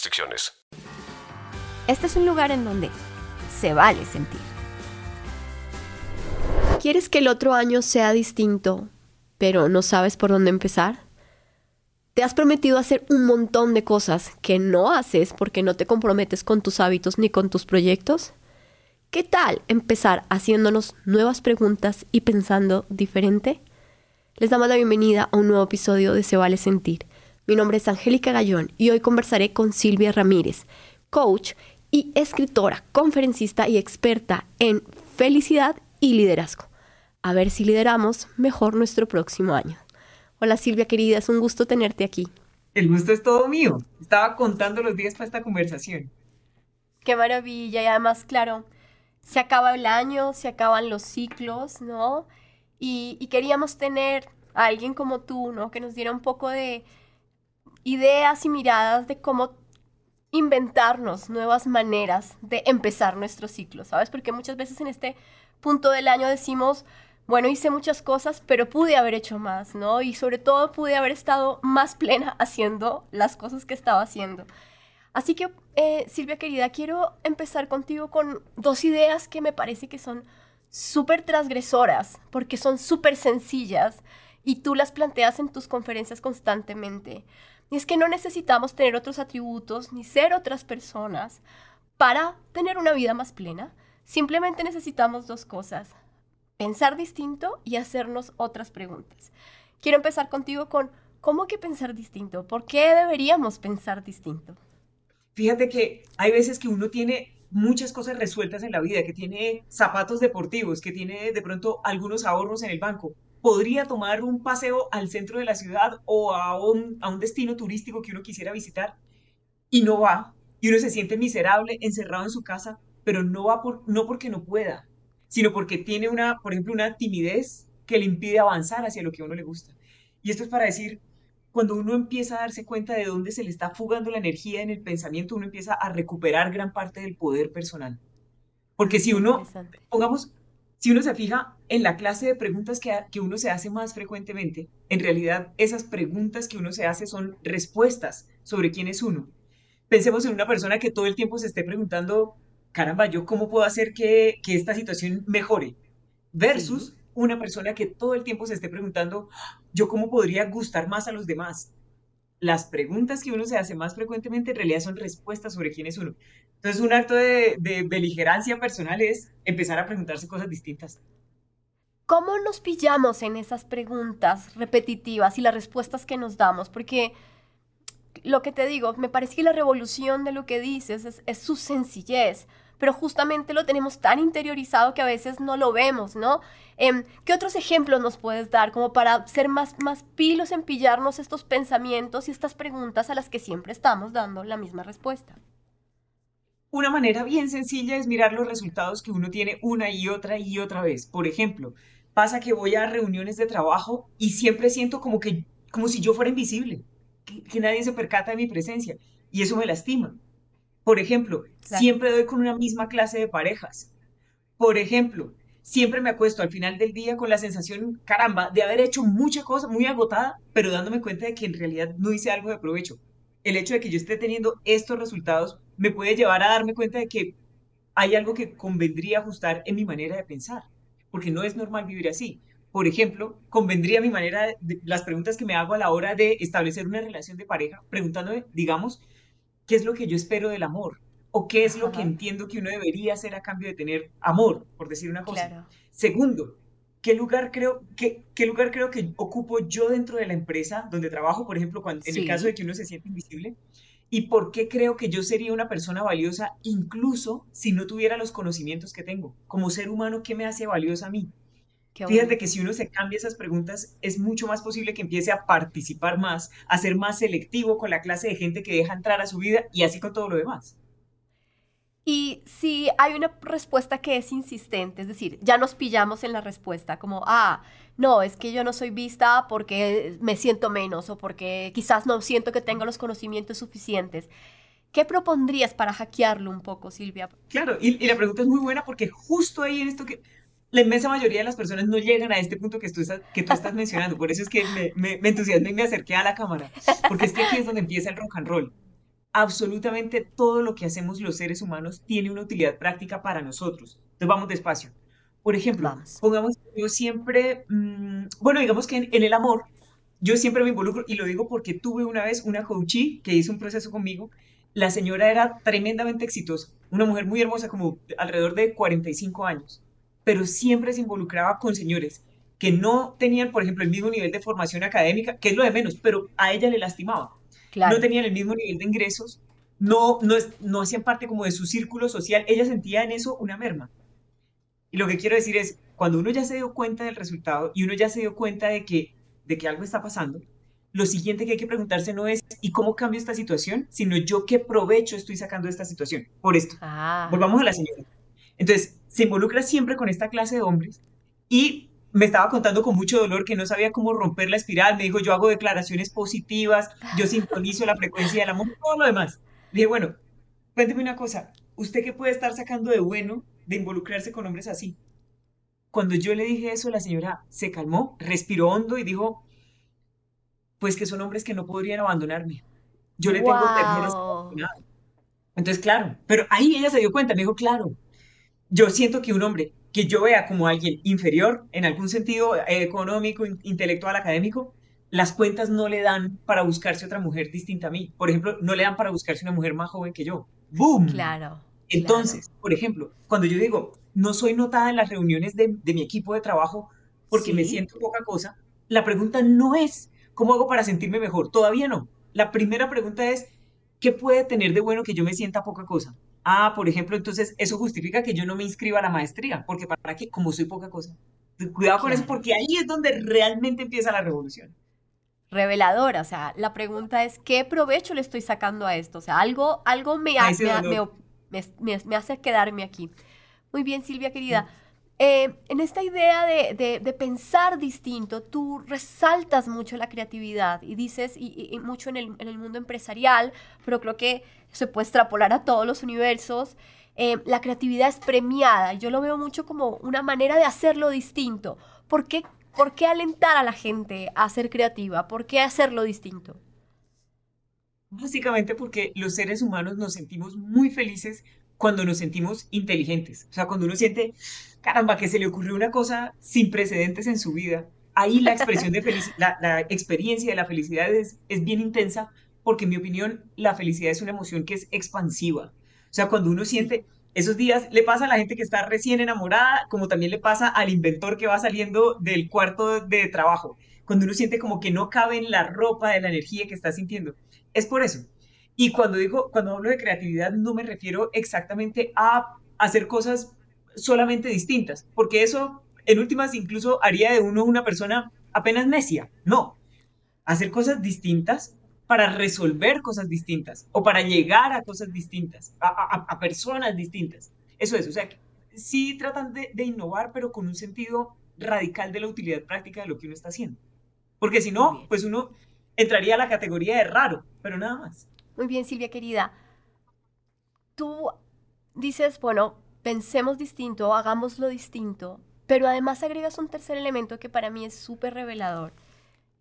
restricciones. Este es un lugar en donde se vale sentir. ¿Quieres que el otro año sea distinto, pero no sabes por dónde empezar? ¿Te has prometido hacer un montón de cosas que no haces porque no te comprometes con tus hábitos ni con tus proyectos? ¿Qué tal empezar haciéndonos nuevas preguntas y pensando diferente? Les damos la bienvenida a un nuevo episodio de Se vale sentir mi nombre es Angélica Gallón y hoy conversaré con Silvia Ramírez, coach y escritora, conferencista y experta en felicidad y liderazgo. A ver si lideramos mejor nuestro próximo año. Hola Silvia querida, es un gusto tenerte aquí. El gusto es todo mío. Estaba contando los días para esta conversación. Qué maravilla y además, claro, se acaba el año, se acaban los ciclos, ¿no? Y, y queríamos tener a alguien como tú, ¿no? Que nos diera un poco de, ideas y miradas de cómo inventarnos nuevas maneras de empezar nuestro ciclo, ¿sabes? Porque muchas veces en este punto del año decimos, bueno, hice muchas cosas, pero pude haber hecho más, ¿no? Y sobre todo pude haber estado más plena haciendo las cosas que estaba haciendo. Así que, eh, Silvia querida, quiero empezar contigo con dos ideas que me parece que son súper transgresoras, porque son súper sencillas y tú las planteas en tus conferencias constantemente. Y es que no necesitamos tener otros atributos ni ser otras personas para tener una vida más plena. Simplemente necesitamos dos cosas, pensar distinto y hacernos otras preguntas. Quiero empezar contigo con, ¿cómo que pensar distinto? ¿Por qué deberíamos pensar distinto? Fíjate que hay veces que uno tiene muchas cosas resueltas en la vida, que tiene zapatos deportivos, que tiene de pronto algunos ahorros en el banco, podría tomar un paseo al centro de la ciudad o a un, a un destino turístico que uno quisiera visitar y no va. Y uno se siente miserable, encerrado en su casa, pero no va por, no porque no pueda, sino porque tiene una, por ejemplo, una timidez que le impide avanzar hacia lo que a uno le gusta. Y esto es para decir, cuando uno empieza a darse cuenta de dónde se le está fugando la energía en el pensamiento, uno empieza a recuperar gran parte del poder personal. Porque si uno, pongamos, si uno se fija en la clase de preguntas que, que, uno se hace más frecuentemente, en realidad esas preguntas que uno se hace son respuestas sobre quién es uno. Pensemos en una persona que todo el tiempo se esté preguntando, caramba, ¿yo cómo puedo hacer que, que esta situación mejore? Versus una persona que todo el tiempo se esté preguntando, ¿yo cómo podría gustar más a los demás? Las preguntas que uno se hace más frecuentemente en realidad son respuestas sobre quién es uno. Entonces, un acto de, beligerancia personal es empezar a preguntarse cosas distintas. ¿Cómo nos pillamos en esas preguntas repetitivas y las respuestas que nos damos? Porque lo que te digo, me parece que la revolución de lo que dices es, su sencillez, pero justamente lo tenemos tan interiorizado que a veces no lo vemos, ¿no? Em, ¿Qué otros ejemplos nos puedes dar como para ser más, más pilos en pillarnos estos pensamientos y estas preguntas a las que siempre estamos dando la misma respuesta? Una manera bien sencilla es mirar los resultados que uno tiene una y otra y otra vez. Por ejemplo, pasa que voy a reuniones de trabajo y siempre siento como que como si yo fuera invisible, que, nadie se percata de mi presencia y eso me lastima. Por ejemplo, siempre doy con una misma clase de parejas. Por ejemplo, siempre me acuesto al final del día con la sensación, caramba, de haber hecho mucha cosa, muy agotada, pero dándome cuenta de que en realidad no hice algo de provecho. El hecho de que yo esté teniendo estos resultados me puede llevar a darme cuenta de que hay algo que convendría ajustar en mi manera de pensar, porque no es normal vivir así. Por ejemplo, convendría mi manera, de, las preguntas que me hago a la hora de establecer una relación de pareja, preguntándome, digamos, ¿qué es lo que yo espero del amor? ¿O qué es lo que entiendo que uno debería hacer a cambio de tener amor, por decir una cosa? Segundo, ¿qué lugar, creo, qué, ¿qué lugar creo que ocupo yo dentro de la empresa donde trabajo, por ejemplo, cuando, en el caso de que uno se siente invisible? y por qué creo que yo sería una persona valiosa incluso si no tuviera los conocimientos que tengo. Como ser humano, ¿qué me hace valiosa a mí? Fíjate que si uno se cambia esas preguntas, es mucho más posible que empiece a participar más, a ser más selectivo con la clase de gente que deja entrar a su vida y así con todo lo demás. Y si hay una respuesta que es insistente, es decir, ya nos pillamos en la respuesta, como, ah, no, es que yo no soy vista porque me siento menos o porque quizás no siento que tengo los conocimientos suficientes. ¿Qué propondrías para hackearlo un poco, Silvia? Claro, y, la pregunta es muy buena porque justo ahí en esto que la inmensa mayoría de las personas no llegan a este punto que tú estás, que tú estás mencionando. Por eso es que me, me, me entusiasmé y me acerqué a la cámara. Porque es que aquí es donde empieza el rock and roll. Absolutamente todo lo que hacemos los seres humanos tiene una utilidad práctica para nosotros. Entonces vamos despacio. Por ejemplo, pongamos, yo siempre, mm, bueno, digamos que en, en, el amor, yo siempre me involucro y lo digo porque tuve una vez una coachee que hizo un proceso conmigo. La señora era tremendamente exitosa, una mujer muy hermosa, como alrededor de 45 años pero siempre se involucraba con señores que no tenían, por ejemplo, el mismo nivel de formación académica, que es lo de menos, pero a ella le lastimaba. No tenían el mismo nivel de ingresos, no, no, no hacían parte como de su círculo social, ella sentía en eso una merma. Y lo que quiero decir es, cuando uno ya se dio cuenta del resultado y uno ya se dio cuenta de que, de que algo está pasando, lo siguiente que hay que preguntarse no es ¿y cómo cambio esta situación? Sino yo qué provecho estoy sacando de esta situación. Por esto. Ah. Volvamos a la señora. Entonces, se involucra siempre con esta clase de hombres y me estaba contando con mucho dolor que no sabía cómo romper la espiral. Me dijo, yo hago declaraciones positivas, yo sintonizo la frecuencia del amor, todo lo demás. Le dije, bueno, cuénteme una cosa, ¿usted qué puede estar sacando de bueno de involucrarse con hombres así? Cuando yo le dije eso, la señora se calmó, respiró hondo y dijo, pues que son hombres que no podrían abandonarme. Yo le tengo wow. Entonces, claro, pero ahí ella se dio cuenta, me dijo, claro, yo siento que un hombre que yo vea como alguien inferior en algún sentido eh, económico, intelectual, académico, las cuentas no le dan para buscarse otra mujer distinta a mí. Por ejemplo, no le dan para buscarse una mujer más joven que yo. ¡Boom! Claro. Entonces, por ejemplo, cuando yo digo, no soy notada en las reuniones de, mi equipo de trabajo porque me siento poca cosa, la pregunta no es, ¿cómo hago para sentirme mejor? Todavía no. La primera pregunta es, ¿qué puede tener de bueno que yo me sienta poca cosa? Ah, por ejemplo, entonces eso justifica que yo no me inscriba a la maestría, porque para qué, como soy poca cosa. Cuidado con eso, porque ahí es donde realmente empieza la revolución. Reveladora, o sea, la pregunta es, ¿qué provecho le estoy sacando a esto? O sea, algo, algo me, me, hace quedarme aquí. Muy bien, Silvia, querida. Eh, en esta idea de, pensar distinto, tú resaltas mucho la creatividad y dices, y, mucho en el, mundo empresarial, pero creo que se puede extrapolar a todos los universos. Eh, la creatividad es premiada. Yo lo veo mucho como una manera de hacerlo distinto. ¿Por qué, ¿Por qué alentar a la gente a ser creativa? ¿Por qué hacerlo distinto? Básicamente porque los seres humanos nos sentimos muy felices cuando nos sentimos inteligentes. O sea, cuando uno siente, caramba, que se le ocurrió una cosa sin precedentes en su vida. Ahí la expresión de felicidad, la, experiencia de la felicidad es, es bien intensa porque en mi opinión la felicidad es una emoción que es expansiva. O sea, cuando uno siente, esos días le pasa a la gente que está recién enamorada, como también le pasa al inventor que va saliendo del cuarto de trabajo. Cuando uno siente como que no cabe en la ropa de la energía que está sintiendo. Es por eso. Y cuando digo, cuando hablo de creatividad, no me refiero exactamente a hacer cosas solamente distintas, porque eso en últimas incluso haría de uno una persona apenas necia. No, hacer cosas distintas para resolver cosas distintas o para llegar a cosas distintas, a, personas distintas. Eso es, o sea, sí tratan de, de, innovar, pero con un sentido radical de la utilidad práctica de lo que uno está haciendo. Porque si no, pues uno entraría a la categoría de raro, pero nada más. Muy bien, Silvia querida. Tú dices, bueno, pensemos distinto, hagámoslo distinto, pero además agregas un tercer elemento que para mí es súper revelador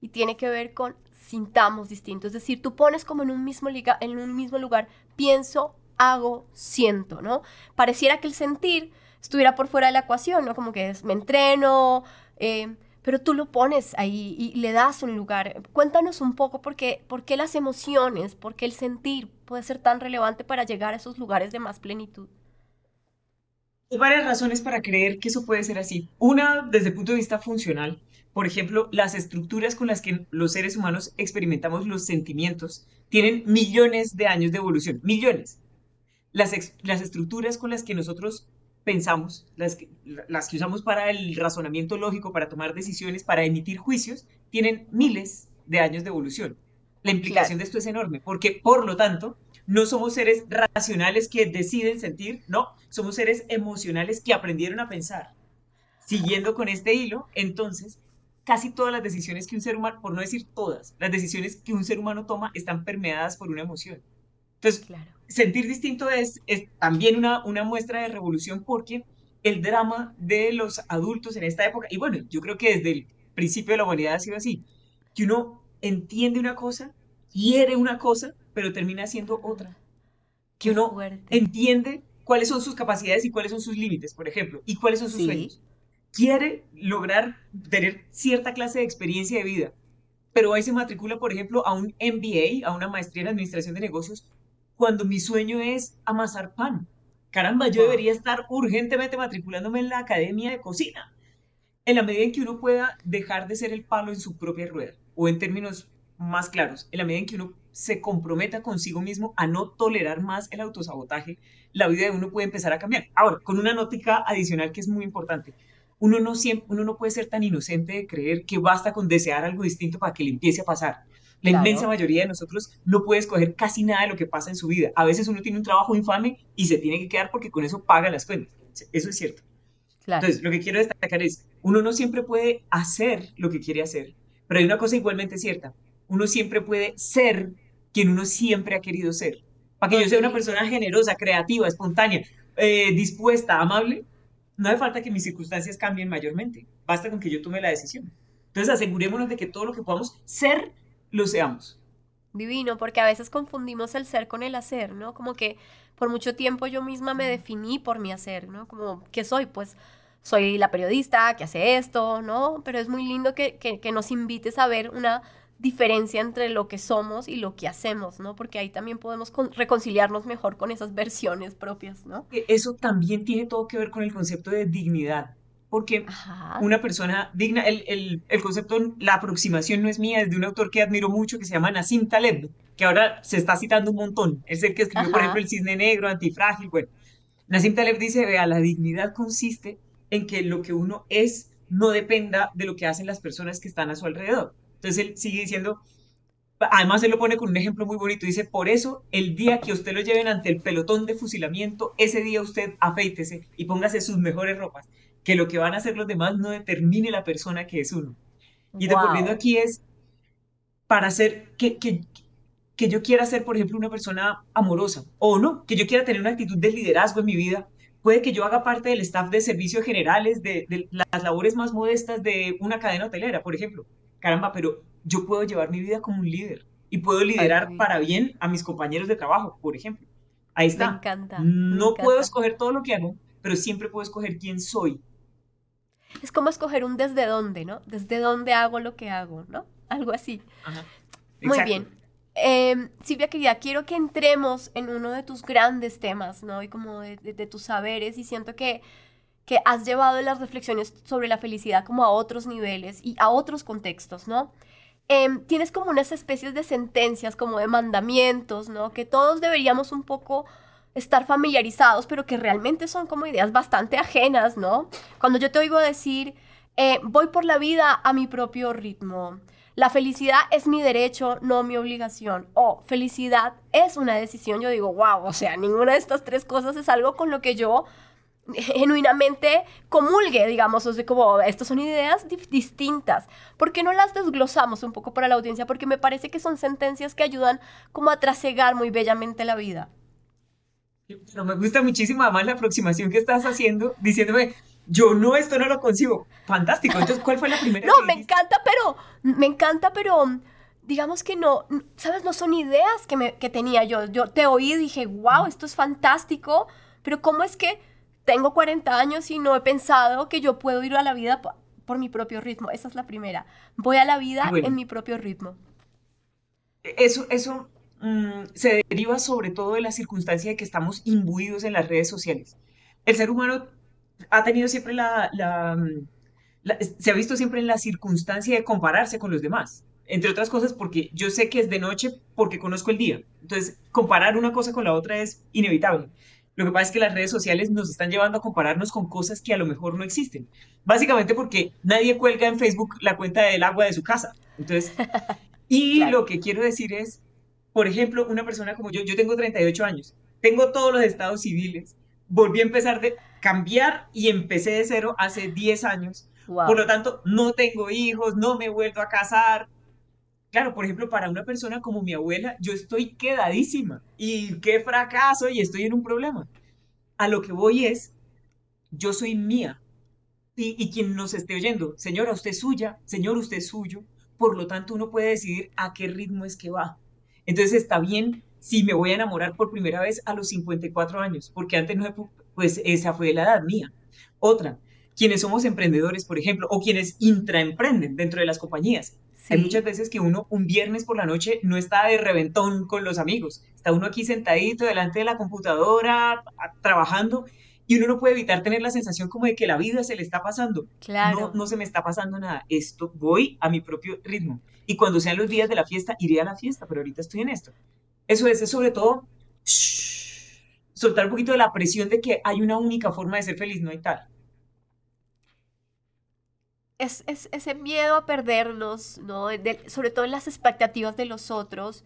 y tiene que ver con sintamos distinto. Es decir, tú pones como en un mismo, en un mismo lugar, pienso, hago, siento, ¿no? Pareciera que el sentir estuviera por fuera de la ecuación, ¿no? Como que me entreno, eh, pero tú lo pones ahí y le das un lugar. Cuéntanos un poco por qué, las emociones, por qué el sentir puede ser tan relevante para llegar a esos lugares de más plenitud. Hay varias razones para creer que eso puede ser así. Una, desde el punto de vista funcional. Por ejemplo, las estructuras con las que los seres humanos experimentamos los sentimientos tienen millones de años de evolución, millones. Las, las estructuras con las que nosotros pensamos, las que, las que usamos para el razonamiento lógico, para tomar decisiones, para emitir juicios, tienen miles de años de evolución. La implicación de esto es enorme, porque por lo tanto, no somos seres racionales que deciden sentir, no, somos seres emocionales que aprendieron a pensar. Siguiendo con este hilo, entonces, casi todas las decisiones que un ser humano, por no decir todas, las decisiones que un ser humano toma están permeadas por una emoción. Entonces, sentir distinto es, es también una, una muestra de revolución porque el drama de los adultos en esta época, y bueno, yo creo que desde el principio de la humanidad ha sido así, que uno entiende una cosa, quiere una cosa, pero termina siendo otra. Que uno entiende cuáles son sus capacidades y cuáles son sus límites, por ejemplo, y cuáles son sus sueños. Quiere lograr tener cierta clase de experiencia de vida, pero ahí se matricula, por ejemplo, a un MBA, a una maestría en administración de negocios, cuando mi sueño es amasar pan. Caramba, yo debería estar urgentemente matriculándome en la academia de cocina. En la medida en que uno pueda dejar de ser el palo en su propia rueda, o en términos más claros, en la medida en que uno se comprometa consigo mismo a no tolerar más el autosabotaje, la vida de uno puede empezar a cambiar. Ahora, con una nótica adicional que es muy importante. Uno no, siempre, uno no puede ser tan inocente de creer que basta con desear algo distinto para que le empiece a pasar. La inmensa mayoría de nosotros no puede escoger casi nada de lo que pasa en su vida. A veces uno tiene un trabajo infame y se tiene que quedar porque con eso paga las cuentas. Eso es cierto. Entonces, lo que quiero destacar es, uno no siempre puede hacer lo que quiere hacer, pero hay una cosa igualmente cierta. Uno siempre puede ser quien uno siempre ha querido ser. Para que yo sea una persona generosa, creativa, espontánea, eh, dispuesta, amable, no hace falta que mis circunstancias cambien mayormente. Basta con que yo tome la decisión. Entonces asegurémonos de que todo lo que podamos ser, lo seamos. Divino, porque a veces confundimos el ser con el hacer, ¿no? Como que por mucho tiempo yo misma me definí por mi hacer, ¿no? Como, ¿qué soy? Pues soy la periodista que hace esto, ¿no? Pero es muy lindo que, que, que nos invites a ver una diferencia entre lo que somos y lo que hacemos, ¿no? Porque ahí también podemos reconciliarnos mejor con esas versiones propias, ¿no? Eso también tiene todo que ver con el concepto de dignidad, porque una persona digna, el, el, concepto, la aproximación no es mía, es de un autor que admiro mucho que se llama Nassim Taleb, que ahora se está citando un montón, es el que escribió, por ejemplo, El Cisne Negro, Antifrágil, bueno. Nassim Taleb dice, vea, la dignidad consiste en que lo que uno es no dependa de lo que hacen las personas que están a su alrededor. Entonces él sigue diciendo, además él lo pone con un ejemplo muy bonito, dice, por eso el día que usted lo lleven ante el pelotón de fusilamiento, ese día usted afeítese y póngase sus mejores ropas, que lo que van a hacer los demás no determine la persona que es uno. Y devolviendo aquí es, para hacer, que, que, que yo quiera ser, por ejemplo, una persona amorosa, o no, que yo quiera tener una actitud de liderazgo en mi vida, puede que yo haga parte del staff de servicios generales, de, de, las labores más modestas de una cadena hotelera, por ejemplo caramba, pero yo puedo llevar mi vida como un líder y puedo liderar para bien a mis compañeros de trabajo, por ejemplo. Ahí está. Me encanta. No puedo escoger todo lo que hago, pero siempre puedo escoger quién soy. Es como escoger un desde dónde, ¿no? Desde dónde hago lo que hago, ¿no? Algo así. Muy bien. Eh, Silvia, querida, quiero que entremos en uno de tus grandes temas, ¿no? Y como de tus saberes, y siento que que has llevado las reflexiones sobre la felicidad como a otros niveles y a otros contextos, ¿no? Em, tienes como unas especies de sentencias, como de mandamientos, ¿no? Que todos deberíamos un poco estar familiarizados, pero que realmente son como ideas bastante ajenas, ¿no? Cuando yo te oigo decir, eh, voy por la vida a mi propio ritmo, la felicidad es mi derecho, no mi obligación, o felicidad es una decisión, yo digo, wow, o sea, ninguna de estas tres cosas es algo con lo que yo genuinamente comulgue, digamos, o sea, como estas son ideas distintas. ¿Por qué no las desglosamos un poco para la audiencia? Porque me parece que son sentencias que ayudan como a trasegar muy bellamente la vida. Pero me gusta muchísimo además la aproximación que estás haciendo, diciéndome, yo no, esto no lo consigo. Fantástico. Entonces, ¿cuál fue la primera? No, me encanta, pero, me encanta, pero digamos que no, ¿sabes? No son ideas que, me, que tenía yo. Yo te oí y dije, wow, esto es fantástico, pero ¿cómo es que tengo 40 años y no he pensado que yo puedo ir a la vida por mi propio ritmo. Esa es la primera. Voy a la vida en mi propio ritmo. Eso, eso mm, se deriva sobre todo de la circunstancia de que estamos imbuidos en las redes sociales. El ser humano ha tenido siempre la, la, mm, se ha visto siempre en la circunstancia de compararse con los demás. Entre otras cosas porque yo sé que es de noche porque conozco el día. Entonces, comparar una cosa con la otra es inevitable. Lo que pasa es que las redes sociales nos están llevando a compararnos con cosas que a lo mejor no existen. Básicamente porque nadie cuelga en Facebook la cuenta del agua de su casa. Entonces, y lo que quiero decir es, por ejemplo, una persona como yo, yo tengo 38 años, tengo todos los estados civiles, volví a empezar de cambiar y empecé de cero hace 10 años. Por lo tanto, no tengo hijos, no me he vuelto a casar. Claro, por ejemplo, para una persona como mi abuela, yo estoy quedadísima y qué fracaso y estoy en un problema. A lo que voy es, yo soy mía. Y, y quien nos esté oyendo, señora, usted es suya, señor, usted es suyo. Por lo tanto, uno puede decidir a qué ritmo es que va. Entonces está bien si me voy a enamorar por primera vez a los 54 años, porque antes no, pues esa fue la edad mía. Otra, quienes somos emprendedores, por ejemplo, o quienes intraemprenden dentro de las compañías. Hay muchas veces que uno un viernes por la noche no está de reventón con los amigos, está uno aquí sentadito delante de la computadora trabajando y uno no puede evitar tener la sensación como de que la vida se le está pasando. Claro. No, no se me está pasando nada. Esto voy a mi propio ritmo. Y cuando sean los días de la fiesta, iré a la fiesta, pero ahorita estoy en esto. Eso es, sobre todo soltar un poquito de la presión de que hay una única forma de ser feliz, no hay tal. Es, ese miedo a perdernos, ¿no? sobre todo en las expectativas de los otros.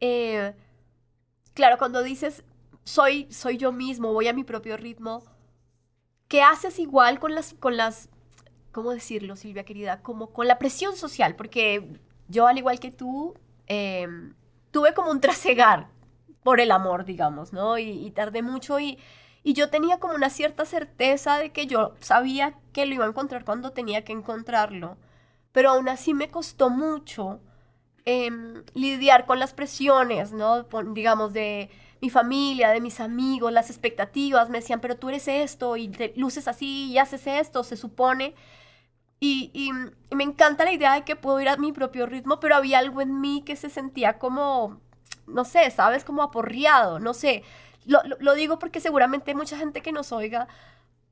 Eh, claro, cuando dices, soy, soy yo mismo, voy a mi propio ritmo, ¿qué haces igual con las, con las, ¿cómo decirlo, Silvia querida? Como con la presión social, porque yo, al igual que tú, eh, tuve como un trasegar por el amor, digamos, ¿no? Y, tardé mucho y, y, yo tenía como una cierta certeza de que yo sabía que lo iba a encontrar cuando tenía que encontrarlo, pero aún así me costó mucho em, lidiar con las presiones, ¿no? digamos, de mi familia, de mis amigos, las expectativas, me decían, pero tú eres esto y luces así y haces esto, se supone. Y, me encanta la idea de que puedo ir a mi propio ritmo, pero había algo en mí que se sentía como, no sé, ¿sabes? Como aporreado, no sé. Lo, digo porque seguramente mucha gente que nos oiga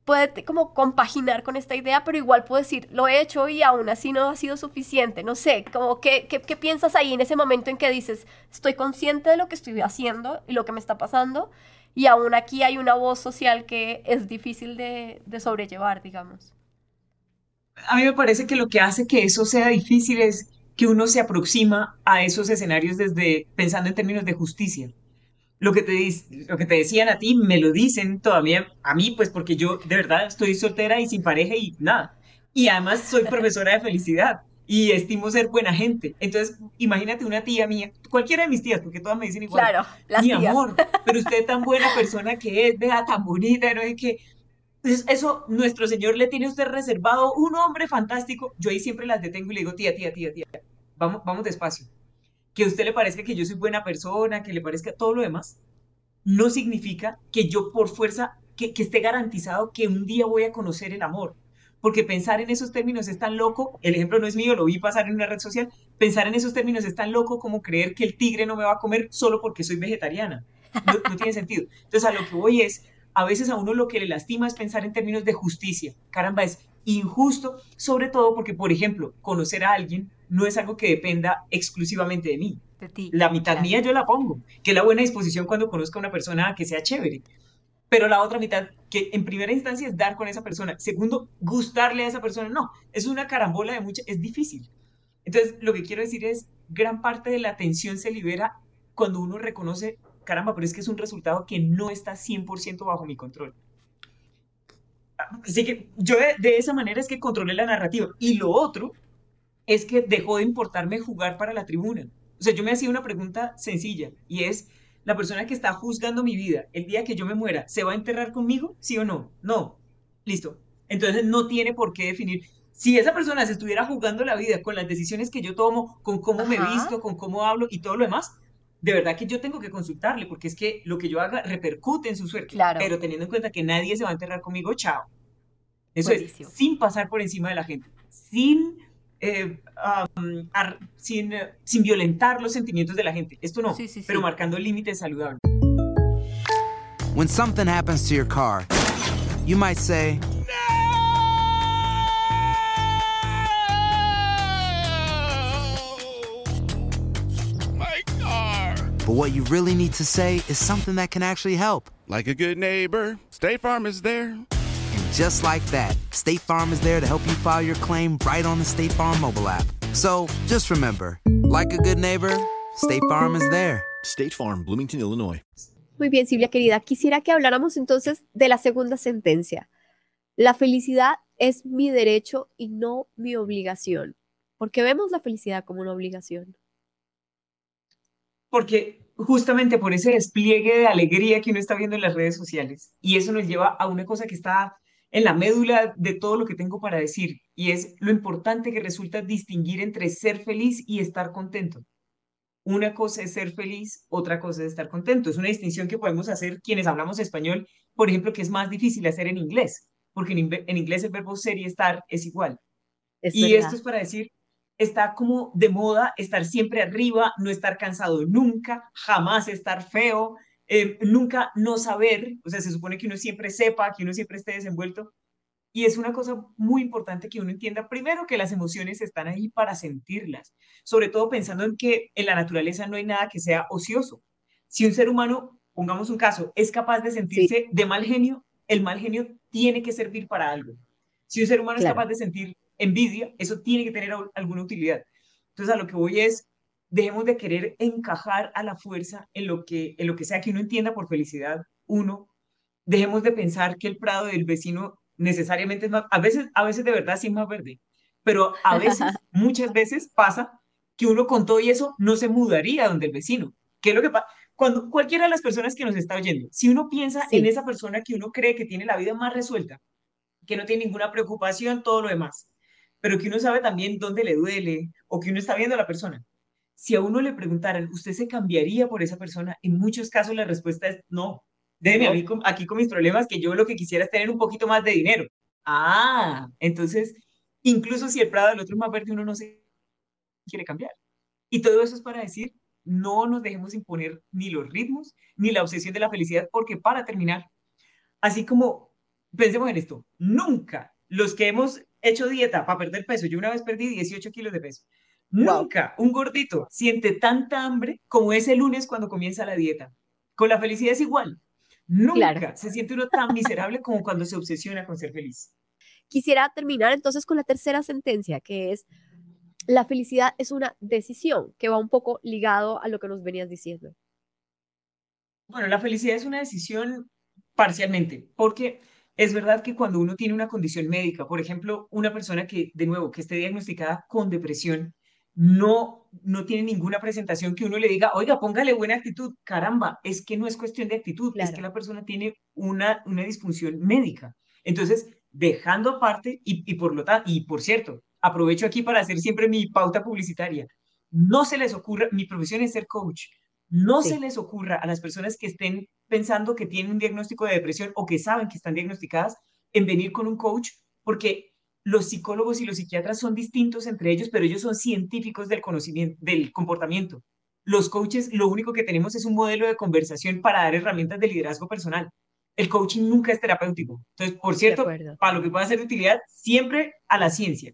puede como compaginar con esta idea, pero igual puedo decir, lo he hecho y aún así no ha sido suficiente. No sé, como ¿qué, qué piensas ahí en ese momento en que dices, estoy consciente de lo que estoy haciendo y lo que me está pasando, y aún aquí hay una voz social que es difícil de, de sobrellevar, digamos a mí me parece que lo que hace que eso sea difícil es que uno se aproxima a esos escenarios desde pensando en términos de justicia. Lo que, te, lo que te decían a ti me lo dicen todavía a mí, pues porque yo de verdad estoy soltera y sin pareja y nada. Y además soy profesora de felicidad y estimo ser buena gente. Entonces, imagínate una tía mía, cualquiera de mis tías, porque todas me dicen igual. Claro, las Mi amor, pero usted tan buena persona que es, vea, tan bonita, no es que entonces, eso, nuestro Señor le tiene usted reservado un hombre fantástico. Yo ahí siempre las detengo y le digo, tía, tía, tía, tía, vamos, vamos despacio. Que a usted le parezca que yo soy buena persona, que le parezca todo lo demás, no significa que yo por fuerza, que, que esté garantizado que un día voy a conocer el amor. Porque pensar en esos términos es tan loco, el ejemplo no es mío, lo vi pasar en una red social, pensar en esos términos es tan loco como creer que el tigre no me va a comer solo porque soy vegetariana. No, no tiene sentido. Entonces a lo que voy es, a veces a uno lo que le lastima es pensar en términos de justicia. Caramba, es injusto, sobre todo porque, por ejemplo, conocer a alguien no es algo que dependa exclusivamente de mí. De ti. La mitad mía yo la pongo, que es la buena disposición cuando conozco a una persona que sea chévere. Pero la otra mitad, que en primera instancia es dar con esa persona. Segundo, gustarle a esa persona. No, es una carambola de mucha, es difícil. Entonces, lo que quiero decir es, gran parte de la atención se libera cuando uno reconoce caramba, pero es que es un resultado que no está 100% bajo mi control. Así que yo de, esa manera es que controlé la narrativa. Y lo otro es que dejó de importarme jugar para la tribuna. O sea, yo me hacía una pregunta sencilla y es, ¿la persona que está juzgando mi vida el día que yo me muera, ¿se va a enterrar conmigo? ¿Sí o no? No. Listo. Entonces no tiene por qué definir. Si esa persona se estuviera jugando la vida con las decisiones que yo tomo, con cómo me visto, con cómo hablo y todo lo demás, de verdad que yo tengo que consultarle, porque es que lo que yo haga repercute en su suerte. Claro. Pero teniendo en cuenta que nadie se va a enterrar conmigo, chao. Eso es, sin pasar por encima de la gente, sin, eh, sin, eh, sin violentar los sentimientos de la gente. Esto no, pero marcando límites saludables. When something happens to your car, you might say, But what you really need to say is something that can actually help. Like a good neighbor, State Farm is there. And just like that, State Farm is there to help you file your claim right on the State Farm mobile app. So just remember, like a good neighbor, State Farm is there. State Farm, Bloomington, Illinois. Muy bien, Silvia querida. Quisiera que habláramos entonces de la segunda sentencia. La felicidad es mi derecho y no mi obligación. ¿Por qué vemos la felicidad como una obligación? Porque justamente por ese despliegue de alegría que uno está viendo en las redes sociales. Y eso nos lleva a una cosa que está en la médula de todo lo que tengo para decir, y es lo importante que resulta distinguir entre ser feliz y estar contento. Una cosa es ser feliz, otra cosa es estar contento. Es una distinción que podemos hacer quienes hablamos español, por ejemplo, que es más difícil hacer en inglés, porque en, inglés el verbo ser y estar es igual. y esto es para decir, está como de moda estar siempre arriba, no estar cansado nunca, jamás estar feo, eh, nunca no saber, o sea, se supone que uno siempre sepa, que uno siempre esté desenvuelto. Y es una cosa muy importante que uno entienda, primero, que las emociones están ahí para sentirlas, sobre todo pensando en que en la naturaleza no hay nada que sea ocioso. Si un ser humano, pongamos un caso, es capaz de sentirse de mal genio, el mal genio tiene que servir para algo. Si un ser humano es capaz de sentir envidia, eso tiene que tener alguna utilidad. Entonces, a lo que voy es, dejemos de querer encajar a la fuerza en lo que, en lo que sea que uno entienda por felicidad, uno, dejemos de pensar que el prado del vecino necesariamente es más, a veces, a veces de verdad sí es más verde, pero a veces, muchas veces pasa que uno con todo y eso no se mudaría donde el vecino. ¿Qué es lo que pasa? Cuando cualquiera de las personas que nos está oyendo, si uno piensa en esa persona que uno cree que tiene la vida más resuelta, que no tiene ninguna preocupación, todo lo demás, pero que uno sabe también dónde le duele o que uno está viendo a la persona. Si a uno le preguntaran, ¿usted se cambiaría por esa persona? En muchos casos la respuesta es no. Déjeme a mí aquí con mis problemas que yo lo que quisiera es tener un poquito más de dinero. Ah, entonces, incluso si el prado del otro es más verde, uno no se quiere cambiar. Y todo eso es para decir, no nos dejemos imponer ni los ritmos, ni la obsesión de la felicidad, porque para terminar, así como, pensemos en esto, nunca los que hemos hecho dieta para perder peso, yo una vez perdí 18 kilos de peso, nunca un gordito siente tanta hambre como ese lunes cuando comienza la dieta. Con la felicidad es igual. Nunca se siente uno tan miserable como cuando se obsesiona con ser feliz. Quisiera terminar entonces con la tercera sentencia, que es la felicidad es una decisión, que va un poco ligado a lo que nos venías diciendo. Bueno, la felicidad es una decisión parcialmente, porque es verdad que cuando uno tiene una condición médica, por ejemplo, una persona que, de nuevo, que esté diagnosticada con depresión, no, no tiene ninguna presentación que uno le diga, oiga, póngale buena actitud. Caramba, es que no es cuestión de actitud, es que la persona tiene una, una disfunción médica. Entonces, dejando aparte, y, y por lo tanto, y por cierto, aprovecho aquí para hacer siempre mi pauta publicitaria. No se les ocurra, mi profesión es ser coach, no se les ocurra a las personas que estén pensando que tienen un diagnóstico de depresión o que saben que están diagnosticadas en venir con un coach, porque los psicólogos y los psiquiatras son distintos entre ellos, pero ellos son científicos del conocimiento, del comportamiento. Los coaches, lo único que tenemos es un modelo de conversación para dar herramientas de liderazgo personal. El coaching nunca es terapéutico. Entonces, por cierto, para lo que pueda ser de utilidad, siempre a la ciencia.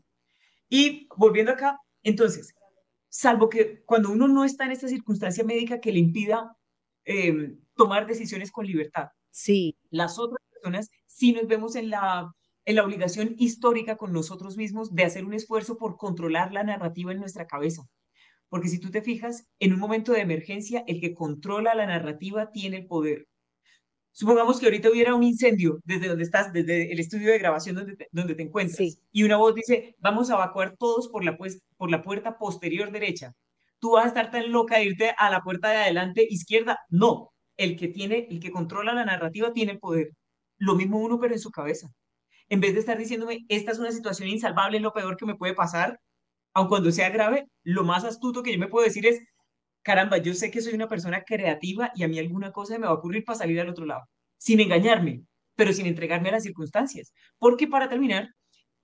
Y volviendo acá, entonces, salvo que cuando uno no está en esta circunstancia médica que le impida eh, tomar decisiones con libertad. Sí. Las otras personas sí nos vemos en la en la obligación histórica con nosotros mismos de hacer un esfuerzo por controlar la narrativa en nuestra cabeza. Porque si tú te fijas, en un momento de emergencia, el que controla la narrativa tiene el poder. Supongamos que ahorita hubiera un incendio desde donde estás, desde el estudio de grabación donde te, donde te encuentras, y una voz dice, vamos a evacuar todos por la, pues, por la puerta posterior derecha. ¿Tú vas a estar tan loca de irte a la puerta de adelante izquierda? No, el que tiene, el que controla la narrativa tiene el poder. Lo mismo uno, pero en su cabeza en vez de estar diciéndome, esta es una situación insalvable, es lo peor que me puede pasar, aun cuando sea grave, lo más astuto que yo me puedo decir es, caramba, yo sé que soy una persona creativa y a mí alguna cosa me va a ocurrir para salir al otro lado, sin engañarme, pero sin entregarme a las circunstancias. Porque para terminar,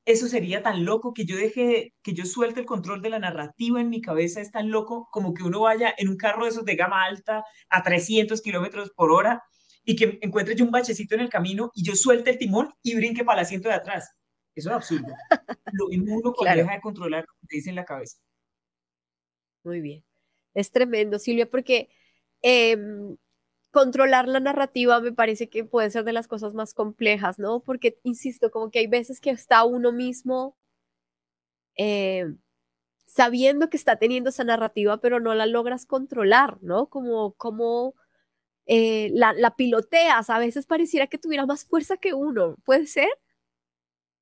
eso sería tan loco que yo deje, que yo suelte el control de la narrativa en mi cabeza, es tan loco como que uno vaya en un carro de esos de gama alta a 300 kilómetros por hora y que encuentre yo un bachecito en el camino y yo suelte el timón y brinque para el asiento de atrás. Eso es absurdo. Lo mismo uno cuando deja de controlar lo que dice en la cabeza. Muy bien. Es tremendo, Silvia, porque em, controlar la narrativa me parece que puede ser de las cosas más complejas, ¿no? Porque, insisto, como que hay veces que está uno mismo em, sabiendo que está teniendo esa narrativa, pero no la logras controlar, ¿no? Como, como eh, la, la piloteas, a veces pareciera que tuviera más fuerza que uno, ¿puede ser?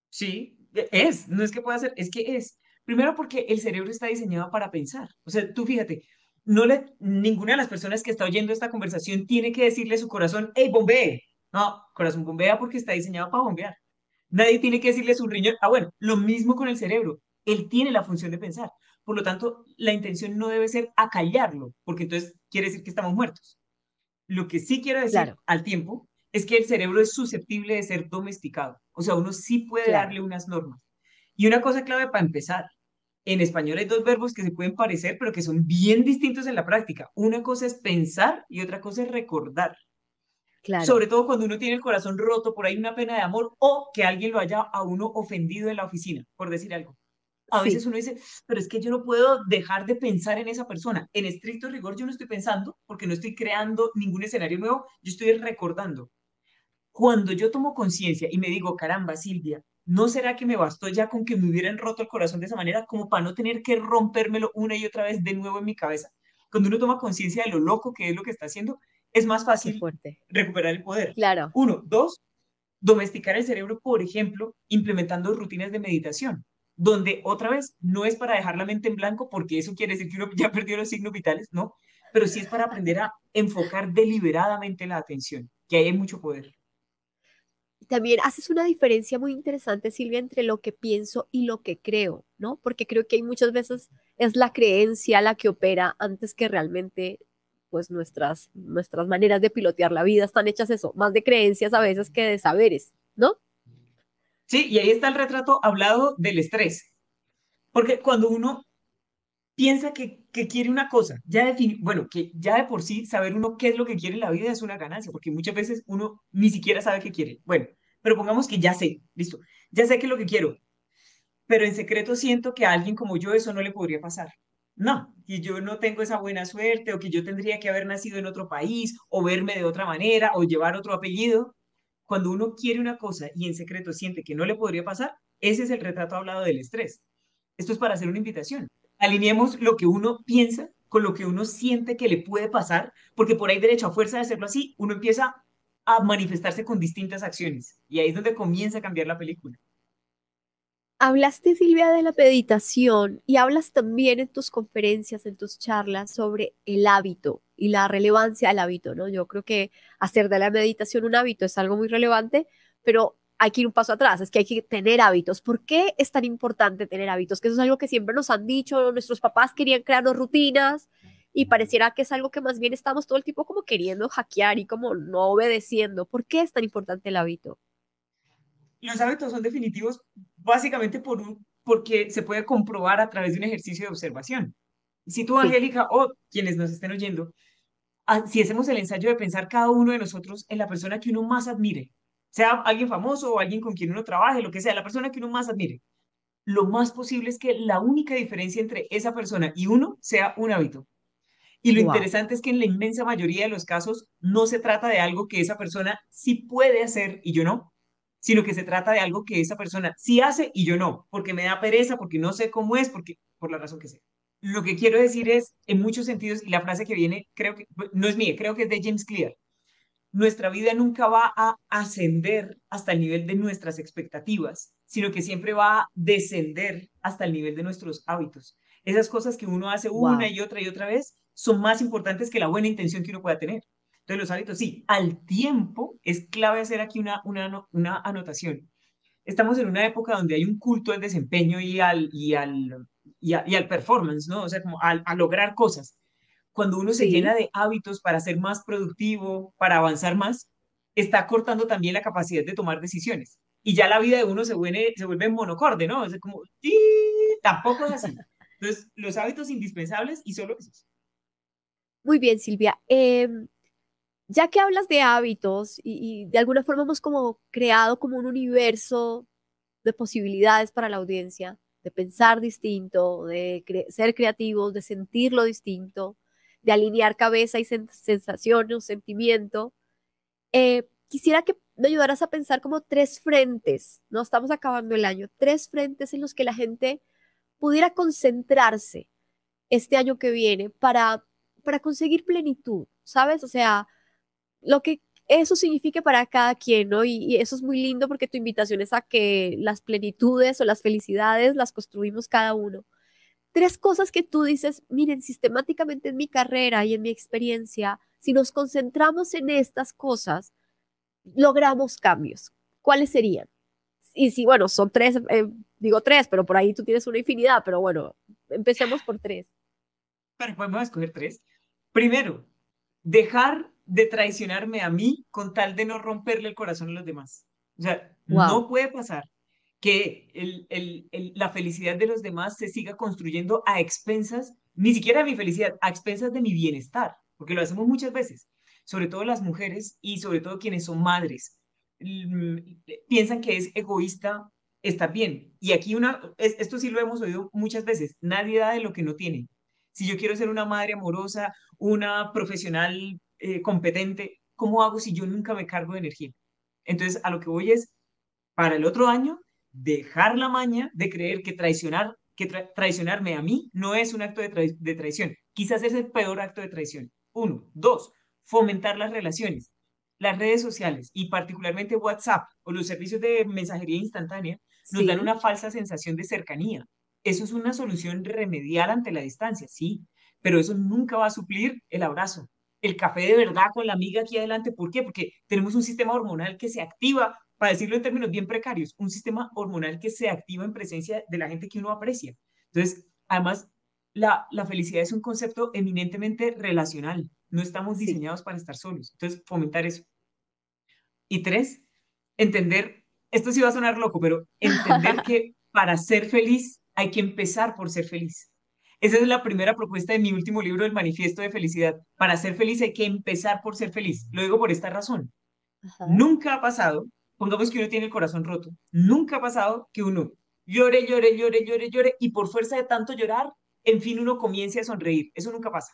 Sí, e, es, no es que pueda ser, es que es. Primero porque el cerebro está diseñado para pensar. O sea, tú fíjate, no le, ninguna de las personas que está oyendo esta conversación tiene que decirle a su corazón, hey, bombee. No, corazón bombea porque está diseñado para bombear. Nadie tiene que decirle a su riñón, ah, bueno, lo mismo con el cerebro. Él tiene la función de pensar. Por lo tanto, la intención no debe ser acallarlo, porque entonces quiere decir que estamos muertos. Lo que sí quiero decir al tiempo es que el cerebro es susceptible de ser domesticado. O sea, uno sí puede darle unas normas. Y una cosa clave para empezar, en español hay dos verbos que se pueden parecer, pero que son bien distintos en la práctica. Una cosa es pensar y otra cosa es recordar. Claro. Sobre todo cuando uno tiene el corazón roto por ahí una pena de amor o que alguien lo haya a uno ofendido en la oficina, por decir algo. A veces uno dice, pero es que yo no puedo dejar de pensar en esa persona. En estricto rigor yo no estoy pensando porque no estoy creando ningún escenario nuevo, yo estoy recordando. Cuando yo tomo conciencia y me digo, caramba, Silvia, ¿no será que me bastó ya con que me hubieran roto el corazón de esa manera como para no tener que rompérmelo una y otra vez de nuevo en mi cabeza? Cuando uno toma conciencia de lo loco que es lo que está haciendo, es más fácil recuperar el poder. Claro. Uno, dos, domesticar el cerebro, por ejemplo, implementando rutinas de meditación, donde otra vez no es para dejar la mente en blanco, porque eso quiere decir que uno ya perdió los signos vitales, no, pero sí es para aprender a enfocar deliberadamente la atención, que ahí hay mucho poder también haces una diferencia muy interesante, Silvia, entre lo que pienso y lo que creo, ¿no? Porque creo que hay muchas veces es la creencia la que opera antes que realmente, pues nuestras, nuestras maneras de pilotear la vida están hechas eso, más de creencias a veces que de saberes, ¿no? Sí, y ahí está el retrato hablado del estrés. Porque cuando uno piensa que, quiere una cosa, ya bueno, que ya de por sí saber uno qué es lo que quiere en la vida es una ganancia, porque muchas veces uno ni siquiera sabe qué quiere. Bueno, pero pongamos que ya sé, listo, ya sé qué es lo que quiero, pero en secreto siento que a alguien como yo eso no le podría pasar. No, que yo no tengo esa buena suerte o que yo tendría que haber nacido en otro país o verme de otra manera o llevar otro apellido. Cuando uno quiere una cosa y en secreto siente que no le podría pasar, ese es el retrato hablado del estrés. Esto es para hacer una invitación alineemos lo que uno piensa con lo que uno siente que le puede pasar, porque por ahí derecho a fuerza de hacerlo así, uno empieza a manifestarse con distintas acciones y ahí es donde comienza a cambiar la película. Hablaste, Silvia, de la meditación y hablas también en tus conferencias, en tus charlas sobre el hábito y la relevancia del hábito, ¿no? Yo creo que hacer de la meditación un hábito es algo muy relevante, pero hay que ir un paso atrás, es que hay que tener hábitos. ¿Por qué es tan importante tener hábitos? Que eso es algo que siempre nos han dicho, nuestros papás querían crearnos rutinas y pareciera que es algo que más bien estamos todo el tiempo como queriendo hackear y como no obedeciendo. ¿Por qué es tan importante el hábito? Los hábitos son definitivos básicamente por porque se puede comprobar a través de un ejercicio de observación. Si tú, Angélica, o quienes nos estén oyendo, ah, si hacemos el ensayo de pensar cada uno de nosotros en la persona que uno más admire, sea alguien famoso o alguien con quien uno trabaje, lo que sea, la persona que uno más admire, lo más posible es que la única diferencia entre esa persona y uno sea un hábito. Y lo interesante es que en la inmensa mayoría de los casos no se trata de algo que esa persona sí puede hacer y yo no, sino que se trata de algo que esa persona sí hace y yo no, porque me da pereza, porque no sé cómo es, porque por la razón que sea. Lo que quiero decir es, en muchos sentidos, y la frase que viene, creo que no es mía, creo que es de James Clear, nuestra vida nunca va a ascender hasta el nivel de nuestras expectativas, sino que siempre va a descender hasta el nivel de nuestros hábitos. Esas cosas que uno hace una y otra y otra vez son más importantes que la buena intención que uno pueda tener. Entonces los hábitos, sí, al tiempo es clave hacer aquí una, una, una anotación. Estamos en una época donde hay un culto al desempeño y al, y al, y, al performance, ¿no? O sea, como a lograr cosas cuando uno se llena de hábitos para ser más productivo, para avanzar más, está cortando también la capacidad de tomar decisiones. Y ya la vida de uno se vuelve, se vuelve monocorde, ¿no? Es como, tampoco es así. Entonces, los hábitos indispensables y solo esos. Muy bien, Silvia. Em, ya que hablas de hábitos y, y, de alguna forma hemos como creado como un universo de posibilidades para la audiencia, de pensar distinto, de ser creativos, de sentirlo distinto, de alinear cabeza y sensación o sentimiento. Eh, quisiera que me ayudaras a pensar como tres frentes, ¿no? Estamos acabando el año, tres frentes en los que la gente pudiera concentrarse este año que viene para, para conseguir plenitud, ¿sabes? O sea, lo que eso signifique para cada quien, ¿no? Y, y, eso es muy lindo porque tu invitación es a que las plenitudes o las felicidades las construimos cada uno. Tres cosas que tú dices, miren, sistemáticamente en mi carrera y en mi experiencia, si nos concentramos en estas cosas, logramos cambios. ¿Cuáles serían? Y si, bueno, son tres, eh, digo tres, pero por ahí tú tienes una infinidad, pero bueno, empecemos por tres. Pero podemos escoger tres. Primero, dejar de traicionarme a mí con tal de no romperle el corazón a los demás. O sea, no puede pasar que la felicidad de los demás se siga construyendo a expensas, ni siquiera de mi felicidad, a expensas de mi bienestar, porque lo hacemos muchas veces sobre todo las mujeres y sobre todo quienes son madres, mm, piensan que es egoísta estar bien. Y aquí una, esto sí lo hemos oído muchas veces, nadie da de lo que no tiene. Si yo quiero ser una madre amorosa, una profesional eh, competente, ¿cómo hago si yo nunca me cargo de energía? Entonces, a lo que voy es, para el otro año, dejar la maña de creer que traicionar, que traicionarme a mí no es un acto de, de traición. Quizás es el peor acto de traición. Uno. Dos, fomentar las relaciones. Las redes sociales y particularmente WhatsApp o los servicios de mensajería instantánea nos dan una falsa sensación de cercanía. Eso es una solución remedial ante la distancia, sí, pero eso nunca va a suplir el abrazo, el café de verdad con la amiga aquí adelante. ¿Por qué? Porque tenemos un sistema hormonal que se activa, para decirlo en términos bien precarios, un sistema hormonal que se activa en presencia de la gente que uno aprecia. Entonces, además, la, la felicidad es un concepto eminentemente relacional. No estamos diseñados para estar solos. Entonces, fomentar eso. Y tres, entender, esto sí va a sonar loco, pero entender que para ser feliz hay que empezar por ser feliz. Esa es la primera propuesta de mi último libro, El Manifiesto de Felicidad. Para ser feliz hay que empezar por ser feliz. Lo digo por esta razón. Nunca ha pasado, pongamos que uno tiene el corazón roto, nunca ha pasado que uno llore, llore, llore, llore, llore y por fuerza de tanto llorar, en fin uno comience a sonreír. Eso nunca pasa.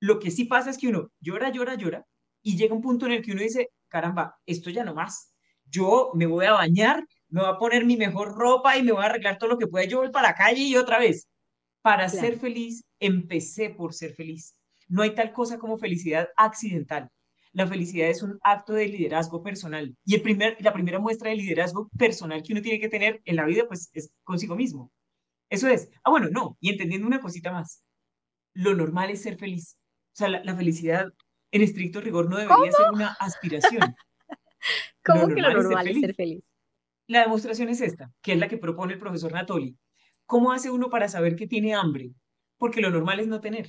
Lo que sí pasa es que uno llora, llora, llora y llega un punto en el que uno dice, caramba, esto ya no más. Yo me voy a bañar, me voy a poner mi mejor ropa y me voy a arreglar todo lo que pueda. Yo voy para la calle y otra vez. Para ser feliz, empecé por ser feliz. No hay tal cosa como felicidad accidental. La felicidad es un acto de liderazgo personal. Y el primer, la primera muestra de liderazgo personal que uno tiene que tener en la vida, pues, es consigo mismo. Eso es. Ah, bueno, no. Y entendiendo una cosita más. Lo normal es ser feliz. O sea, la, felicidad en estricto rigor no debería ser una aspiración. ¿Cómo que lo normal es ser, feliz? La demostración es esta, que es la que propone el profesor Natoli. ¿Cómo hace uno para saber que tiene hambre? Porque lo normal es no tener.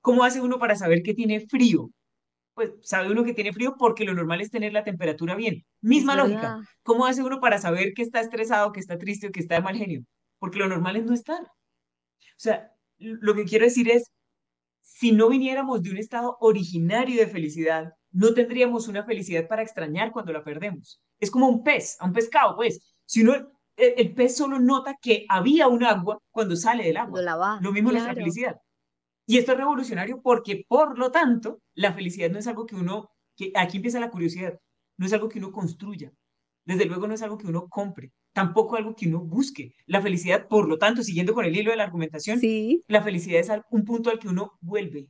¿Cómo hace uno para saber que tiene frío? Pues sabe uno que tiene frío porque lo normal es tener la temperatura bien. Misma lógica. ¿Cómo hace uno para saber que está estresado, que está triste o que está de mal genio? Porque lo normal es no estar. O sea, lo que quiero decir es, si no viniéramos de un estado originario de felicidad, no tendríamos una felicidad para extrañar cuando la perdemos. Es como un pez, un pescado, pues. Si uno, el, pez solo nota que había un agua cuando sale del agua. lo mismo claro. nuestra felicidad. Y esto es revolucionario porque, por lo tanto, la felicidad no es algo que uno, que aquí empieza la curiosidad, no es algo que uno construya. Desde luego no es algo que uno compre tampoco algo que uno busque. La felicidad, por lo tanto, siguiendo con el hilo de la argumentación, la felicidad es un punto al que uno vuelve.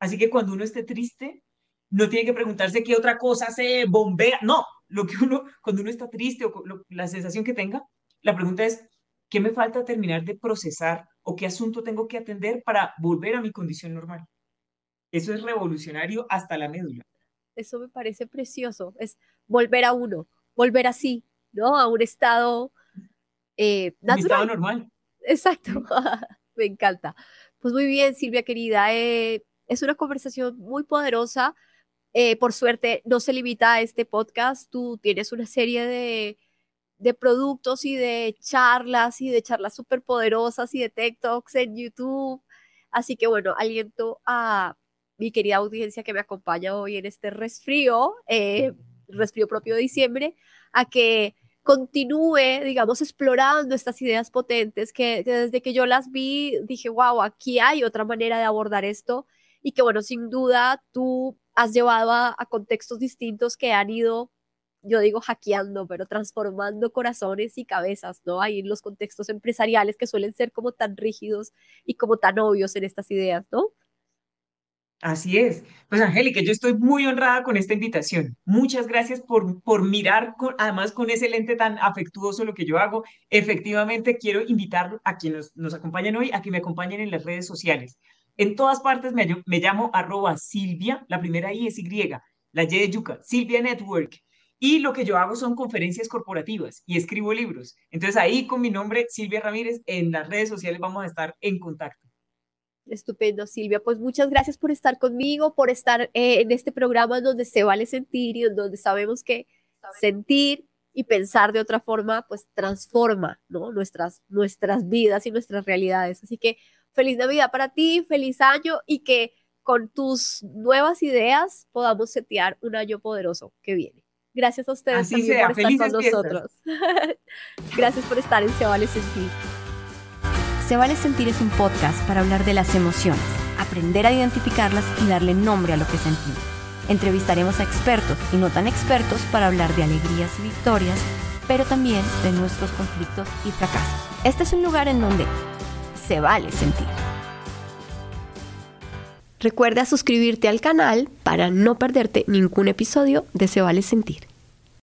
Así que cuando uno esté triste, no tiene que preguntarse qué otra cosa se bombea. No, lo que uno, cuando uno está triste o la sensación que tenga, la pregunta es, ¿qué me falta terminar de procesar o qué asunto tengo que atender para volver a mi condición normal? Eso es revolucionario hasta la médula. Eso me parece precioso, es volver a uno, volver así, ¿no? A un estado eh, natural. Un estado normal. Exacto, me encanta. Pues muy bien, Silvia querida, eh, es una conversación muy poderosa. Eh, por suerte, no se limita a este podcast. Tú tienes una serie de, de productos y de charlas y de charlas súper poderosas y de TikToks en YouTube. Así que bueno, aliento a mi querida audiencia que me acompaña hoy en este resfrío, eh, resfrío propio de diciembre, a que continúe, digamos, explorando estas ideas potentes que, desde que yo las vi dije, wow, aquí hay otra manera de abordar esto y que bueno, sin duda tú has llevado a, a contextos distintos que han ido yo digo hackeando, pero transformando corazones y cabezas, ¿no? Ahí en los contextos empresariales que suelen ser como tan rígidos y como tan obvios en estas ideas, ¿no? Así es. Pues Angélica, yo estoy muy honrada con esta invitación. Muchas gracias por, por mirar, con, además con ese lente tan afectuoso lo que yo hago. Efectivamente, quiero invitar a quienes nos, acompañan hoy a que me acompañen en las redes sociales. En todas partes me, me llamo arroba Silvia, la primera I es Y, la Y de Yuca, Silvia Network. Y lo que yo hago son conferencias corporativas y escribo libros. Entonces ahí con mi nombre, Silvia Ramírez, en las redes sociales vamos a estar en contacto. Estupendo, Silvia. Pues muchas gracias por estar conmigo, por estar eh, en este programa donde se vale sentir y donde sabemos que sentir y pensar de otra forma, pues transforma nuestras, nuestras vidas y nuestras realidades. Así que feliz Navidad para ti, feliz año y que con tus nuevas ideas podamos setear un año poderoso que viene. Gracias a ustedes también por estar con nosotros. Gracias por estar en Se Vale Sentir. Se vale sentir es un podcast para hablar de las emociones, aprender a identificarlas y darle nombre a lo que sentimos. Entrevistaremos a expertos y no tan expertos para hablar de alegrías y victorias, pero también de nuestros conflictos y fracasos. Este es un lugar en donde se vale sentir. Recuerda suscribirte al canal para no perderte ningún episodio de Se vale sentir.